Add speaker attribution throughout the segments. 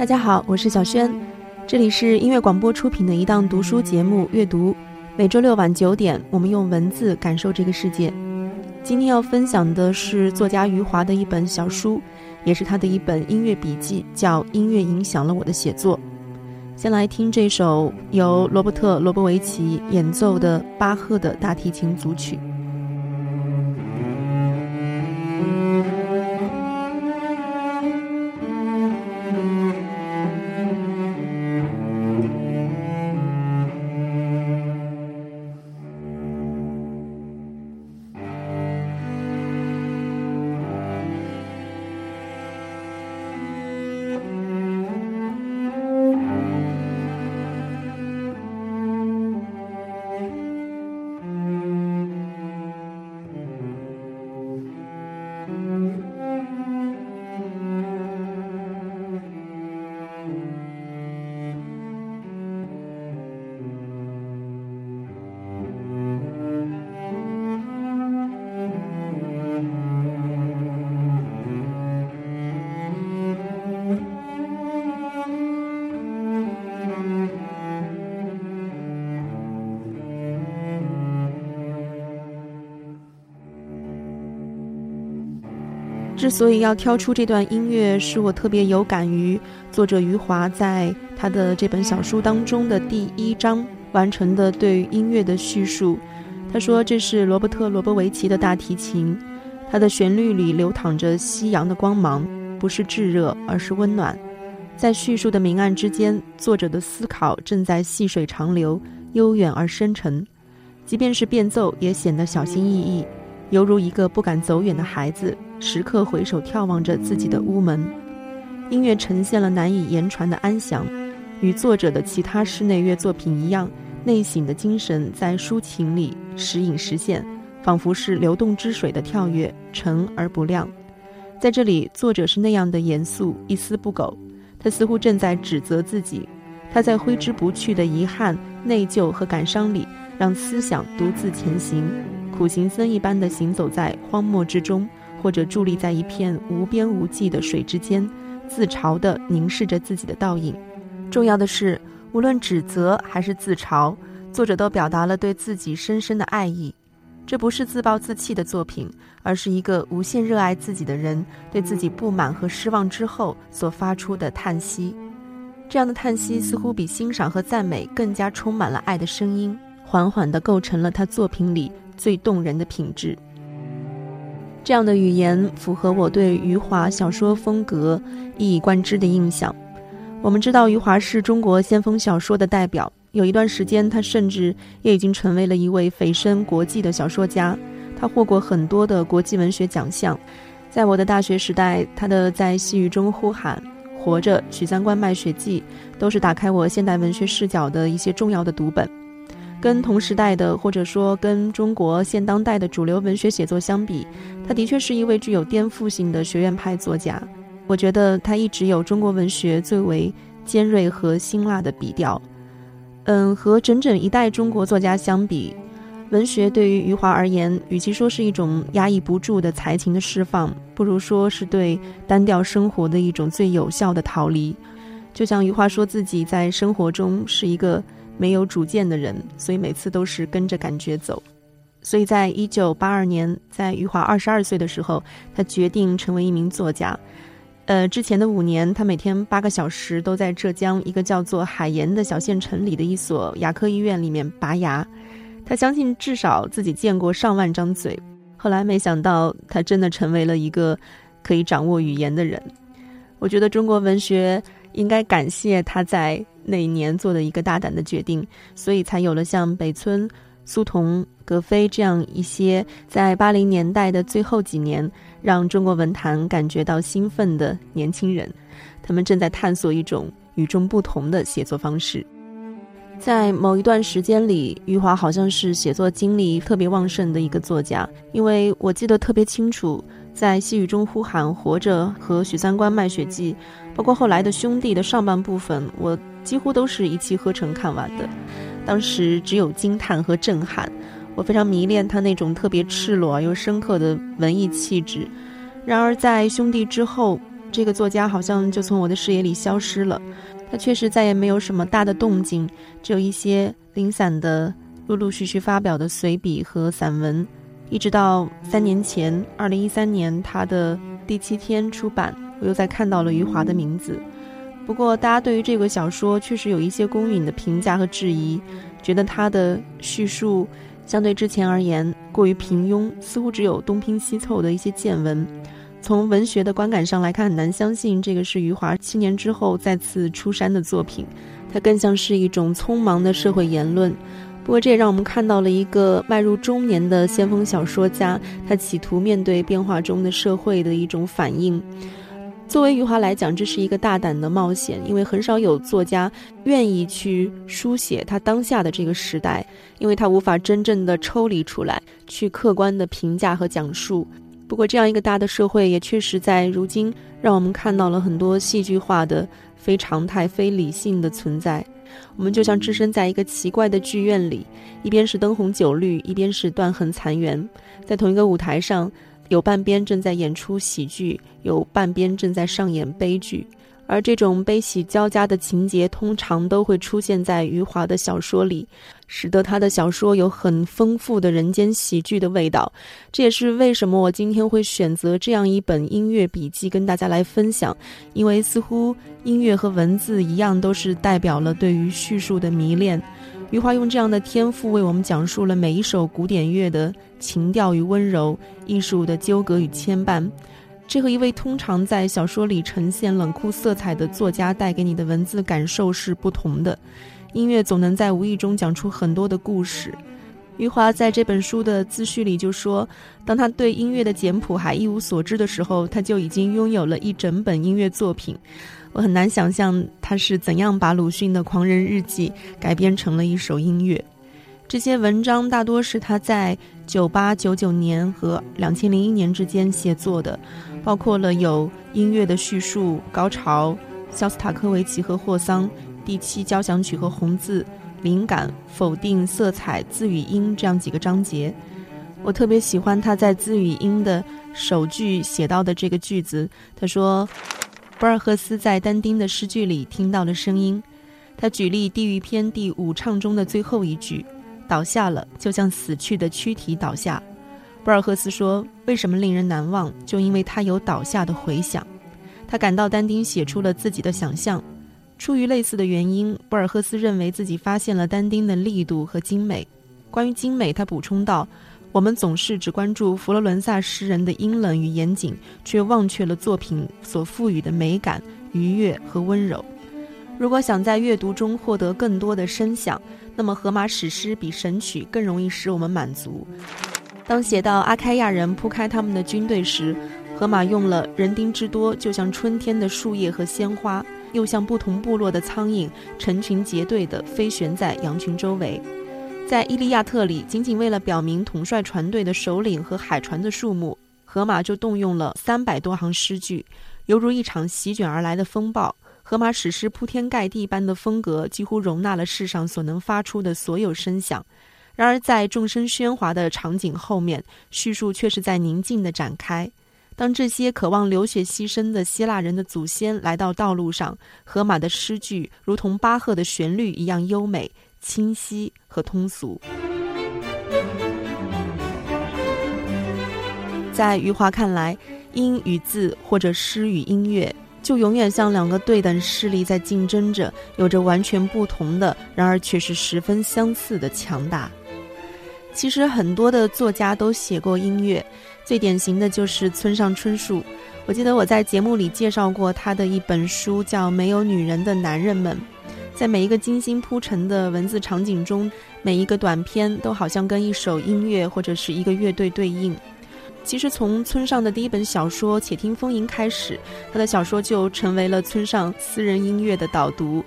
Speaker 1: 大家好，我是小轩，这里是音乐广播出品的一档读书节目《阅读》，每周六晚九点，我们用文字感受这个世界。今天要分享的是作家余华的一本小书，也是他的一本音乐笔记，叫《音乐影响了我的写作》。先来听这首由罗伯特·罗伯维奇演奏的巴赫的大提琴组曲。之所以要挑出这段音乐，是我特别有感于作者余华在他的这本小书当中的第一章完成的对音乐的叙述。他说：“这是罗伯特·罗伯维奇的大提琴，它的旋律里流淌着夕阳的光芒，不是炙热，而是温暖。在叙述的明暗之间，作者的思考正在细水长流，悠远而深沉。即便是变奏，也显得小心翼翼，犹如一个不敢走远的孩子。”时刻回首眺望着自己的屋门，音乐呈现了难以言传的安详，与作者的其他室内乐作品一样，内省的精神在抒情里时隐时现，仿佛是流动之水的跳跃，沉而不亮。在这里，作者是那样的严肃，一丝不苟，他似乎正在指责自己，他在挥之不去的遗憾、内疚和感伤里，让思想独自前行，苦行僧一般的行走在荒漠之中。或者伫立在一片无边无际的水之间，自嘲地凝视着自己的倒影。重要的是，无论指责还是自嘲，作者都表达了对自己深深的爱意。这不是自暴自弃的作品，而是一个无限热爱自己的人对自己不满和失望之后所发出的叹息。这样的叹息似乎比欣赏和赞美更加充满了爱的声音，缓缓地构成了他作品里最动人的品质。这样的语言符合我对余华小说风格一以贯之的印象。我们知道余华是中国先锋小说的代表，有一段时间他甚至也已经成为了一位蜚声国际的小说家。他获过很多的国际文学奖项。在我的大学时代，他的《在细雨中呼喊》《活着》《许三观卖血记》都是打开我现代文学视角的一些重要的读本。跟同时代的，或者说跟中国现当代的主流文学写作相比，他的确是一位具有颠覆性的学院派作家。我觉得他一直有中国文学最为尖锐和辛辣的笔调。嗯，和整整一代中国作家相比，文学对于余华而言，与其说是一种压抑不住的才情的释放，不如说是对单调生活的一种最有效的逃离。就像余华说自己在生活中是一个。没有主见的人，所以每次都是跟着感觉走。所以在一九八二年，在余华二十二岁的时候，他决定成为一名作家。呃，之前的五年，他每天八个小时都在浙江一个叫做海盐的小县城里的一所牙科医院里面拔牙。他相信至少自己见过上万张嘴。后来没想到，他真的成为了一个可以掌握语言的人。我觉得中国文学应该感谢他在。那一年做的一个大胆的决定，所以才有了像北村苏童、葛飞这样一些在八零年代的最后几年让中国文坛感觉到兴奋的年轻人，他们正在探索一种与众不同的写作方式。在某一段时间里，余华好像是写作精力特别旺盛的一个作家，因为我记得特别清楚，在《细雨中呼喊》《活着》和《许三观卖血记》，包括后来的《兄弟》的上半部分，我几乎都是一气呵成看完的。当时只有惊叹和震撼，我非常迷恋他那种特别赤裸又深刻的文艺气质。然而在《兄弟》之后，这个作家好像就从我的视野里消失了。他确实再也没有什么大的动静，只有一些零散的、陆陆续续发表的随笔和散文。一直到三年前，二零一三年，他的《第七天》出版，我又再看到了余华的名字。不过，大家对于这个小说确实有一些公允的评价和质疑，觉得他的叙述相对之前而言过于平庸，似乎只有东拼西凑的一些见闻。从文学的观感上来看，很难相信这个是余华七年之后再次出山的作品，它更像是一种匆忙的社会言论。不过，这也让我们看到了一个迈入中年的先锋小说家，他企图面对变化中的社会的一种反应。作为余华来讲，这是一个大胆的冒险，因为很少有作家愿意去书写他当下的这个时代，因为他无法真正的抽离出来，去客观的评价和讲述。不过，这样一个大的社会，也确实在如今让我们看到了很多戏剧化的、非常态、非理性的存在。我们就像置身在一个奇怪的剧院里，一边是灯红酒绿，一边是断垣残垣，在同一个舞台上。有半边正在演出喜剧，有半边正在上演悲剧，而这种悲喜交加的情节通常都会出现在余华的小说里，使得他的小说有很丰富的人间喜剧的味道。这也是为什么我今天会选择这样一本音乐笔记跟大家来分享，因为似乎音乐和文字一样，都是代表了对于叙述的迷恋。余华用这样的天赋为我们讲述了每一首古典乐的情调与温柔，艺术的纠葛与牵绊。这和一位通常在小说里呈现冷酷色彩的作家带给你的文字感受是不同的。音乐总能在无意中讲出很多的故事。余华在这本书的自序里就说，当他对音乐的简谱还一无所知的时候，他就已经拥有了一整本音乐作品。我很难想象他是怎样把鲁迅的《狂人日记》改编成了一首音乐。这些文章大多是他在九八九九年和两千零一年之间写作的，包括了有音乐的叙述、高潮、肖斯塔科维奇和霍桑、第七交响曲和红字、灵感、否定、色彩、字与音这样几个章节。我特别喜欢他在字与音的首句写到的这个句子，他说。博尔赫斯在但丁的诗句里听到了声音，他举例《地狱篇》第五唱中的最后一句：“倒下了，就像死去的躯体倒下。”博尔赫斯说：“为什么令人难忘？就因为他有倒下的回响。”他感到但丁写出了自己的想象。出于类似的原因，博尔赫斯认为自己发现了但丁的力度和精美。关于精美，他补充道。我们总是只关注佛罗伦萨诗人的阴冷与严谨，却忘却了作品所赋予的美感、愉悦和温柔。如果想在阅读中获得更多的声响，那么荷马史诗比神曲更容易使我们满足。当写到阿开亚人铺开他们的军队时，荷马用了人丁之多，就像春天的树叶和鲜花，又像不同部落的苍蝇成群结队地飞旋在羊群周围。在《伊利亚特》里，仅仅为了表明统帅船队的首领和海船的数目，荷马就动用了三百多行诗句，犹如一场席卷而来的风暴。荷马史诗铺天盖地般的风格，几乎容纳了世上所能发出的所有声响。然而，在众声喧哗的场景后面，叙述却是在宁静地展开。当这些渴望流血牺牲的希腊人的祖先来到道路上，荷马的诗句如同巴赫的旋律一样优美。清晰和通俗，在余华看来，音与字或者诗与音乐，就永远像两个对等势力在竞争着，有着完全不同的，然而却是十分相似的强大。其实很多的作家都写过音乐，最典型的就是村上春树。我记得我在节目里介绍过他的一本书，叫《没有女人的男人们》。在每一个精心铺陈的文字场景中，每一个短篇都好像跟一首音乐或者是一个乐队对应。其实从村上的第一本小说《且听风吟》开始，他的小说就成为了村上私人音乐的导读，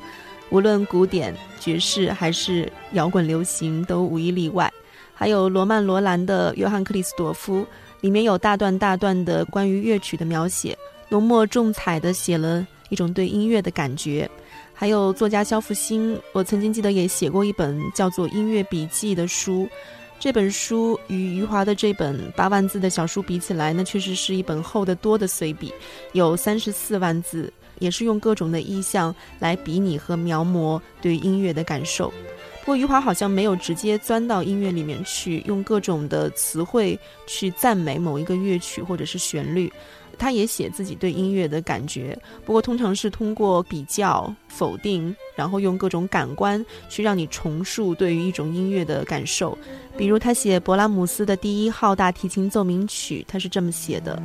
Speaker 1: 无论古典、爵士还是摇滚流行，都无一例外。还有罗曼·罗兰的《约翰·克里斯朵夫》，里面有大段大段的关于乐曲的描写，浓墨重彩的写了一种对音乐的感觉。还有作家肖复兴，我曾经记得也写过一本叫做《音乐笔记》的书。这本书与余华的这本八万字的小书比起来，那确实是一本厚得多的随笔，有三十四万字，也是用各种的意象来比拟和描摹对音乐的感受。不过余华好像没有直接钻到音乐里面去，用各种的词汇去赞美某一个乐曲或者是旋律。他也写自己对音乐的感觉，不过通常是通过比较、否定，然后用各种感官去让你重述对于一种音乐的感受。比如他写勃拉姆斯的第一号大提琴奏鸣曲，他是这么写的：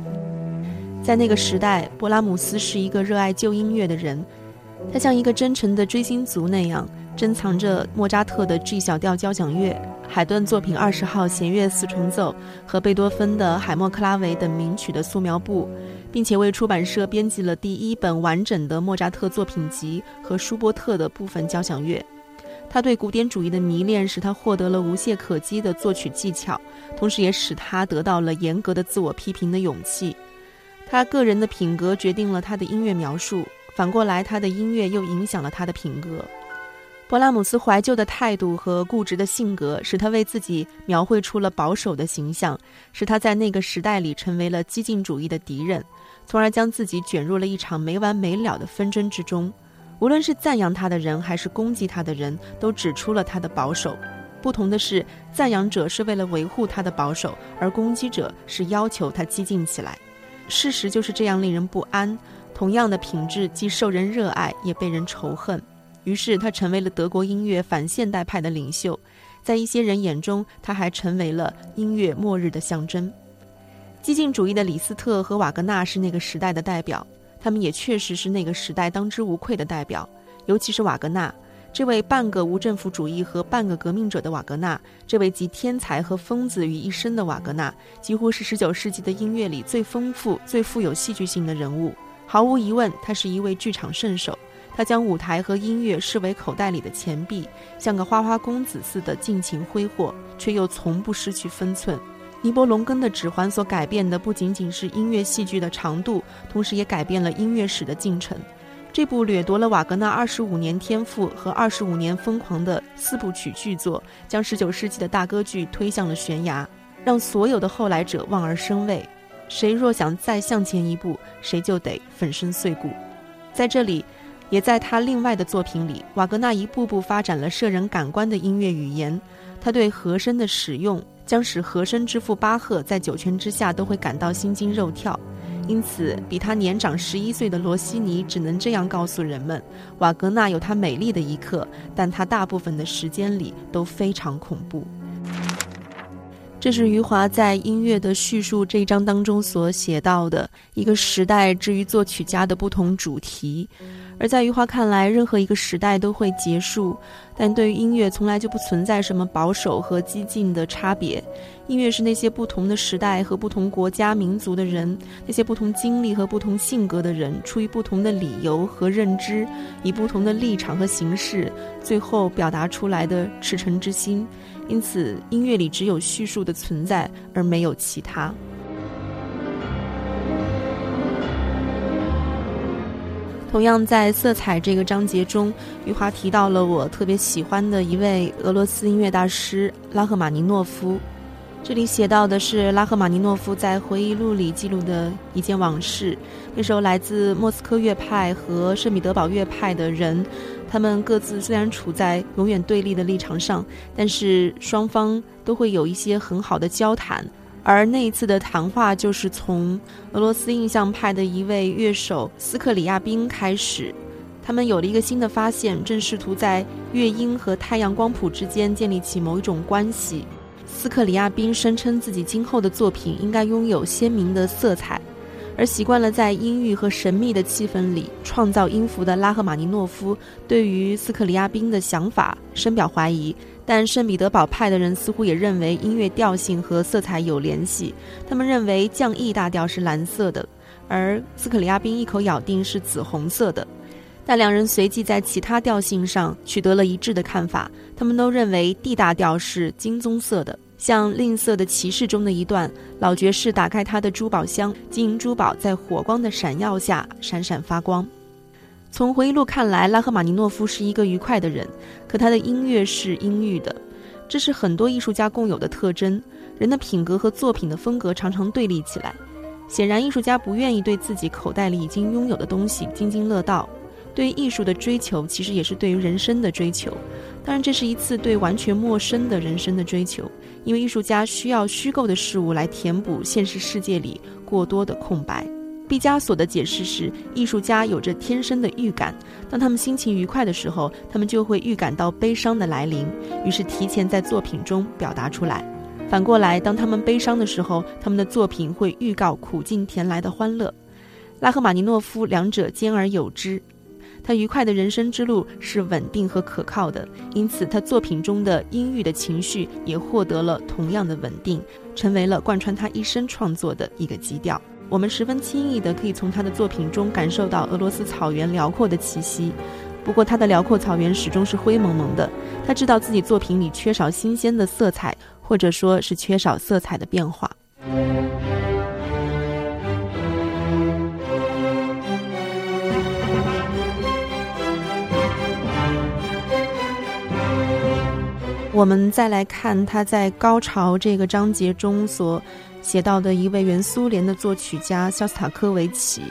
Speaker 1: 在那个时代，勃拉姆斯是一个热爱旧音乐的人，他像一个真诚的追星族那样。珍藏着莫扎特的 G 小调交响乐、海顿作品二十号弦乐四重奏和贝多芬的海默克拉维等名曲的素描簿，并且为出版社编辑了第一本完整的莫扎特作品集和舒伯特的部分交响乐。他对古典主义的迷恋使他获得了无懈可击的作曲技巧，同时也使他得到了严格的自我批评的勇气。他个人的品格决定了他的音乐描述，反过来，他的音乐又影响了他的品格。勃拉姆斯怀旧的态度和固执的性格，使他为自己描绘出了保守的形象，使他在那个时代里成为了激进主义的敌人，从而将自己卷入了一场没完没了的纷争之中。无论是赞扬他的人，还是攻击他的人，都指出了他的保守。不同的是，赞扬者是为了维护他的保守，而攻击者是要求他激进起来。事实就是这样令人不安。同样的品质，既受人热爱，也被人仇恨。于是他成为了德国音乐反现代派的领袖，在一些人眼中，他还成为了音乐末日的象征。激进主义的李斯特和瓦格纳是那个时代的代表，他们也确实是那个时代当之无愧的代表。尤其是瓦格纳，这位半个无政府主义和半个革命者的瓦格纳，这位集天才和疯子于一身的瓦格纳，几乎是19世纪的音乐里最丰富、最富有戏剧性的人物。毫无疑问，他是一位剧场圣手。他将舞台和音乐视为口袋里的钱币，像个花花公子似的尽情挥霍，却又从不失去分寸。尼伯龙根的指环所改变的不仅仅是音乐戏剧的长度，同时也改变了音乐史的进程。这部掠夺了瓦格纳二十五年天赋和二十五年疯狂的四部曲巨作，将十九世纪的大歌剧推向了悬崖，让所有的后来者望而生畏。谁若想再向前一步，谁就得粉身碎骨。在这里。也在他另外的作品里，瓦格纳一步步发展了摄人感官的音乐语言。他对和声的使用，将使和声之父巴赫在九泉之下都会感到心惊肉跳。因此，比他年长十一岁的罗西尼只能这样告诉人们：瓦格纳有他美丽的一刻，但他大部分的时间里都非常恐怖。这是余华在音乐的叙述这一章当中所写到的一个时代之于作曲家的不同主题。而在余华看来，任何一个时代都会结束，但对于音乐从来就不存在什么保守和激进的差别。音乐是那些不同的时代和不同国家民族的人，那些不同经历和不同性格的人，出于不同的理由和认知，以不同的立场和形式，最后表达出来的赤诚之心。因此，音乐里只有叙述的存在，而没有其他。同样，在色彩这个章节中，余华提到了我特别喜欢的一位俄罗斯音乐大师拉赫玛尼诺夫。这里写到的是拉赫玛尼诺夫在回忆录里记录的一件往事。那时候，来自莫斯科乐派和圣彼得堡乐派的人，他们各自虽然处在永远对立的立场上，但是双方都会有一些很好的交谈。而那一次的谈话，就是从俄罗斯印象派的一位乐手斯克里亚宾开始。他们有了一个新的发现，正试图在乐音和太阳光谱之间建立起某一种关系。斯克里亚宾声称自己今后的作品应该拥有鲜明的色彩，而习惯了在阴郁和神秘的气氛里创造音符的拉赫玛尼诺夫，对于斯克里亚宾的想法深表怀疑。但圣彼得堡派的人似乎也认为音乐调性和色彩有联系，他们认为降 E 大调是蓝色的，而斯克里亚宾一口咬定是紫红色的。但两人随即在其他调性上取得了一致的看法，他们都认为 D 大调是金棕色的。像吝啬的骑士中的一段，老爵士打开他的珠宝箱，金银珠宝在火光的闪耀下闪闪发光。从回忆录看来，拉赫玛尼诺夫是一个愉快的人，可他的音乐是阴郁的，这是很多艺术家共有的特征。人的品格和作品的风格常常对立起来。显然，艺术家不愿意对自己口袋里已经拥有的东西津津乐道。对于艺术的追求，其实也是对于人生的追求。当然，这是一次对完全陌生的人生的追求。因为艺术家需要虚构的事物来填补现实世界里过多的空白。毕加索的解释是，艺术家有着天生的预感，当他们心情愉快的时候，他们就会预感到悲伤的来临，于是提前在作品中表达出来。反过来，当他们悲伤的时候，他们的作品会预告苦尽甜来的欢乐。拉赫玛尼诺夫两者兼而有之。他愉快的人生之路是稳定和可靠的，因此他作品中的阴郁的情绪也获得了同样的稳定，成为了贯穿他一生创作的一个基调。我们十分轻易的可以从他的作品中感受到俄罗斯草原辽阔的气息，不过他的辽阔草原始终是灰蒙蒙的。他知道自己作品里缺少新鲜的色彩，或者说是缺少色彩的变化。我们再来看他在高潮这个章节中所写到的一位原苏联的作曲家肖斯塔科维奇。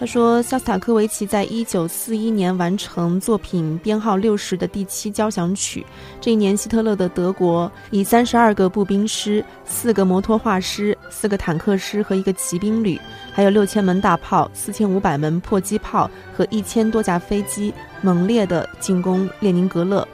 Speaker 1: 他说，肖斯塔科维奇在一九四一年完成作品编号六十的第七交响曲。这一年，希特勒的德国以三十二个步兵师、四个摩托化师、四个坦克师和一个骑兵旅，还有六千门大炮、四千五百门迫击炮和一千多架飞机，猛烈地进攻列宁格勒。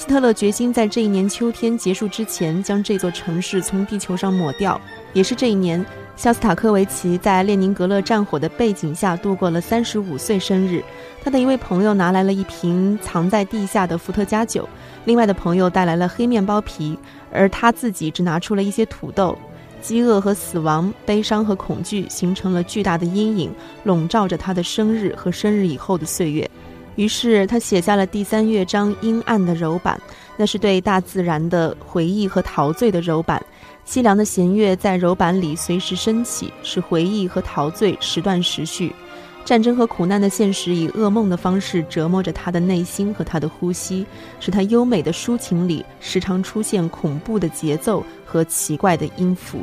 Speaker 1: 希特勒决心在这一年秋天结束之前将这座城市从地球上抹掉。也是这一年，肖斯塔科维奇在列宁格勒战火的背景下度过了三十五岁生日。他的一位朋友拿来了一瓶藏在地下的伏特加酒，另外的朋友带来了黑面包皮，而他自己只拿出了一些土豆。饥饿和死亡、悲伤和恐惧形成了巨大的阴影，笼罩着他的生日和生日以后的岁月。于是他写下了第三乐章阴暗的柔板，那是对大自然的回忆和陶醉的柔板。凄凉的弦乐在柔板里随时升起，使回忆和陶醉时断时续。战争和苦难的现实以噩梦的方式折磨着他的内心和他的呼吸，使他优美的抒情里时常出现恐怖的节奏和奇怪的音符。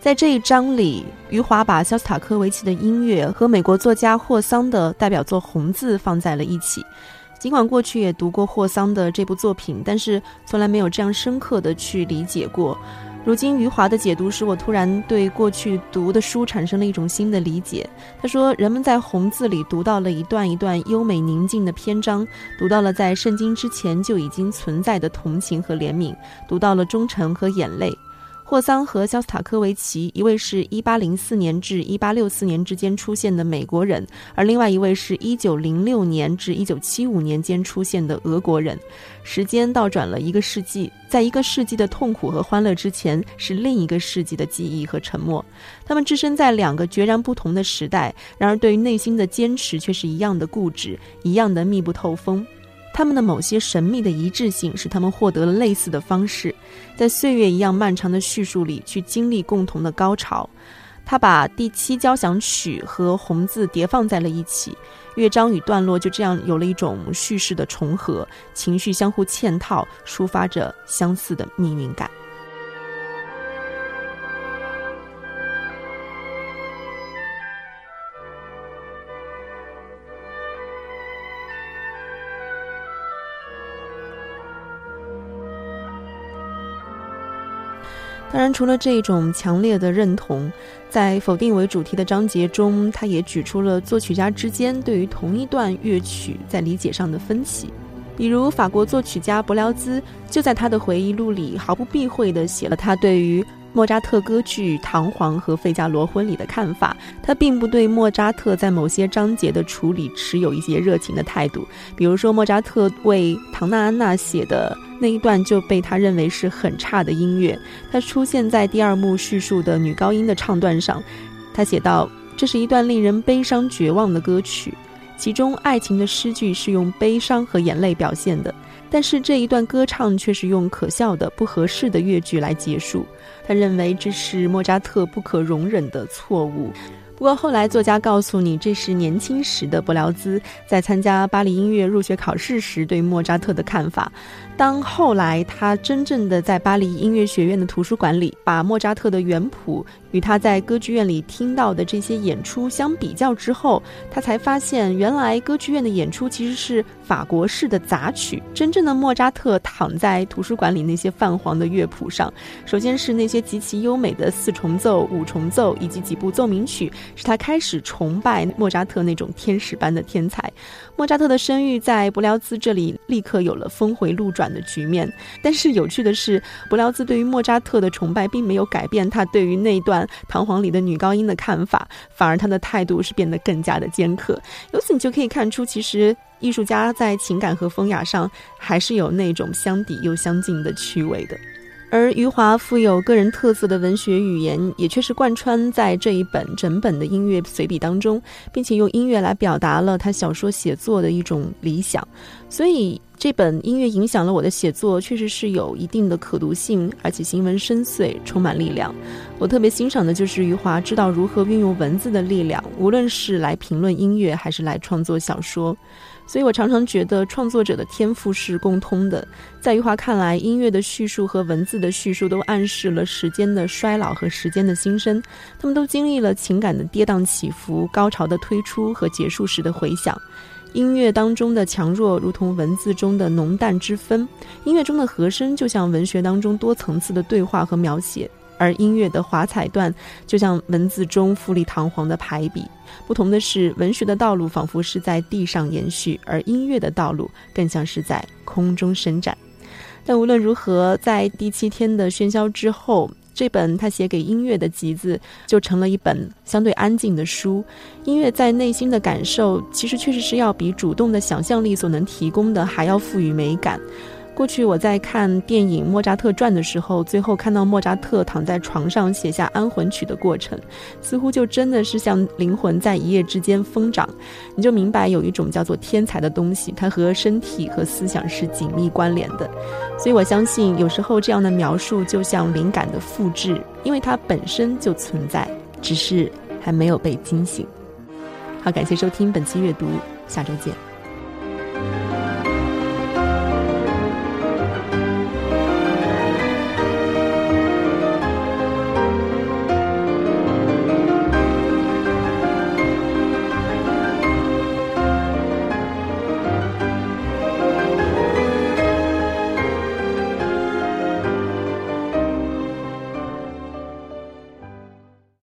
Speaker 1: 在这一章里，余华把肖斯塔科维奇的音乐和美国作家霍桑的代表作《红字》放在了一起。尽管过去也读过霍桑的这部作品，但是从来没有这样深刻的去理解过。如今余华的解读使我突然对过去读的书产生了一种新的理解。他说，人们在《红字》里读到了一段一段优美宁静的篇章，读到了在圣经之前就已经存在的同情和怜悯，读到了忠诚和眼泪。霍桑和肖斯塔科维奇，一位是一八零四年至一八六四年之间出现的美国人，而另外一位是一九零六年至一九七五年间出现的俄国人。时间倒转了一个世纪，在一个世纪的痛苦和欢乐之前，是另一个世纪的记忆和沉默。他们置身在两个截然不同的时代，然而对于内心的坚持却是一样的固执，一样的密不透风。他们的某些神秘的一致性，使他们获得了类似的方式，在岁月一样漫长的叙述里去经历共同的高潮。他把第七交响曲和红字叠放在了一起，乐章与段落就这样有了一种叙事的重合，情绪相互嵌套，抒发着相似的命运感。当然，除了这种强烈的认同，在否定为主题的章节中，他也举出了作曲家之间对于同一段乐曲在理解上的分歧。比如，法国作曲家伯辽兹就在他的回忆录里毫不避讳地写了他对于莫扎特歌剧《唐璜》和《费加罗婚礼》的看法，他并不对莫扎特在某些章节的处理持有一些热情的态度。比如说，莫扎特为唐娜安娜写的那一段就被他认为是很差的音乐。它出现在第二幕叙述的女高音的唱段上，他写道：“这是一段令人悲伤绝望的歌曲，其中爱情的诗句是用悲伤和眼泪表现的。”但是这一段歌唱却是用可笑的、不合适的乐句来结束。他认为这是莫扎特不可容忍的错误。不过后来作家告诉你，这是年轻时的伯辽兹在参加巴黎音乐入学考试时对莫扎特的看法。当后来他真正的在巴黎音乐学院的图书馆里，把莫扎特的原谱与他在歌剧院里听到的这些演出相比较之后，他才发现，原来歌剧院的演出其实是法国式的杂曲。真正的莫扎特躺在图书馆里那些泛黄的乐谱上，首先是那些极其优美的四重奏、五重奏以及几部奏鸣曲，使他开始崇拜莫扎特那种天使般的天才。莫扎特的声誉在布辽兹这里立刻有了峰回路转的局面，但是有趣的是，布辽兹对于莫扎特的崇拜并没有改变他对于那段《唐璜》里的女高音的看法，反而他的态度是变得更加的尖刻。由此你就可以看出，其实艺术家在情感和风雅上还是有那种相抵又相近的趣味的。而余华富有个人特色的文学语言，也确实贯穿在这一本整本的音乐随笔当中，并且用音乐来表达了他小说写作的一种理想。所以，这本音乐影响了我的写作，确实是有一定的可读性，而且行文深邃，充满力量。我特别欣赏的就是余华知道如何运用文字的力量，无论是来评论音乐，还是来创作小说。所以我常常觉得创作者的天赋是共通的。在余华看来，音乐的叙述和文字的叙述都暗示了时间的衰老和时间的新生，他们都经历了情感的跌宕起伏、高潮的推出和结束时的回响。音乐当中的强弱如同文字中的浓淡之分，音乐中的和声就像文学当中多层次的对话和描写。而音乐的华彩段，就像文字中富丽堂皇的排比。不同的是，文学的道路仿佛是在地上延续，而音乐的道路更像是在空中伸展。但无论如何，在第七天的喧嚣之后，这本他写给音乐的集子就成了一本相对安静的书。音乐在内心的感受，其实确实是要比主动的想象力所能提供的还要赋予美感。过去我在看电影《莫扎特传》的时候，最后看到莫扎特躺在床上写下安魂曲的过程，似乎就真的是像灵魂在一夜之间疯长。你就明白有一种叫做天才的东西，它和身体和思想是紧密关联的。所以我相信，有时候这样的描述就像灵感的复制，因为它本身就存在，只是还没有被惊醒。好，感谢收听本期阅读，下周见。